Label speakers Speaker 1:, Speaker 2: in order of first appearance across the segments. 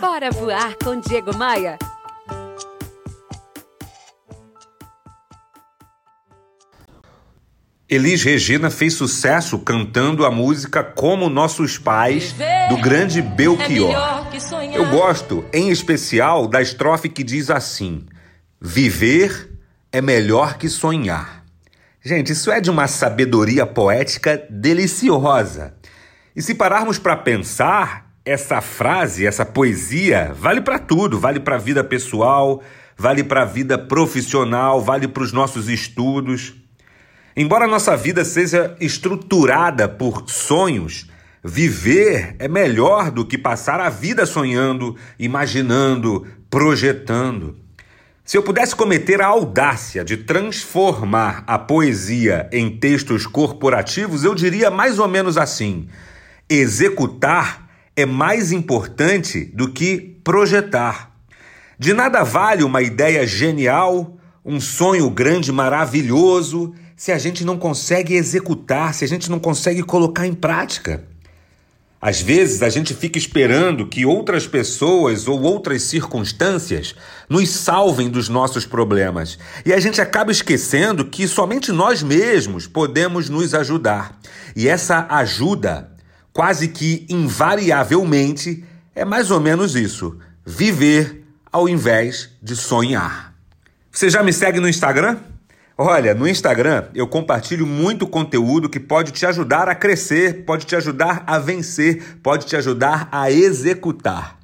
Speaker 1: Bora voar com Diego Maia.
Speaker 2: Elis Regina fez sucesso cantando a música Como Nossos Pais, do grande Belchior. Eu gosto, em especial, da estrofe que diz assim: Viver é melhor que sonhar. Gente, isso é de uma sabedoria poética deliciosa. E se pararmos para pensar, essa frase, essa poesia, vale para tudo, vale para a vida pessoal, vale para a vida profissional, vale para os nossos estudos. Embora a nossa vida seja estruturada por sonhos, viver é melhor do que passar a vida sonhando, imaginando, projetando. Se eu pudesse cometer a audácia de transformar a poesia em textos corporativos, eu diria mais ou menos assim: executar é mais importante do que projetar. De nada vale uma ideia genial, um sonho grande, maravilhoso se a gente não consegue executar, se a gente não consegue colocar em prática. Às vezes a gente fica esperando que outras pessoas ou outras circunstâncias nos salvem dos nossos problemas e a gente acaba esquecendo que somente nós mesmos podemos nos ajudar. E essa ajuda, quase que invariavelmente, é mais ou menos isso: viver ao invés de sonhar. Você já me segue no Instagram? Olha, no Instagram eu compartilho muito conteúdo que pode te ajudar a crescer, pode te ajudar a vencer, pode te ajudar a executar.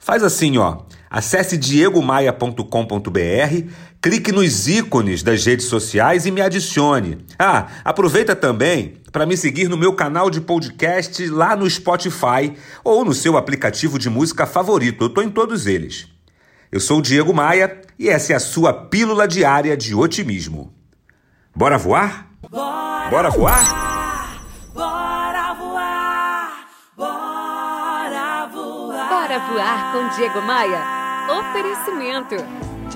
Speaker 2: Faz assim, ó. Acesse diegomaia.com.br, clique nos ícones das redes sociais e me adicione. Ah, aproveita também para me seguir no meu canal de podcast lá no Spotify ou no seu aplicativo de música favorito. Eu estou em todos eles. Eu sou o Diego Maia e essa é a sua pílula diária de otimismo. Bora voar?
Speaker 3: Bora,
Speaker 2: Bora voar?
Speaker 3: Bora voar! Bora voar!
Speaker 1: Bora voar com Diego Maia. Oferecimento.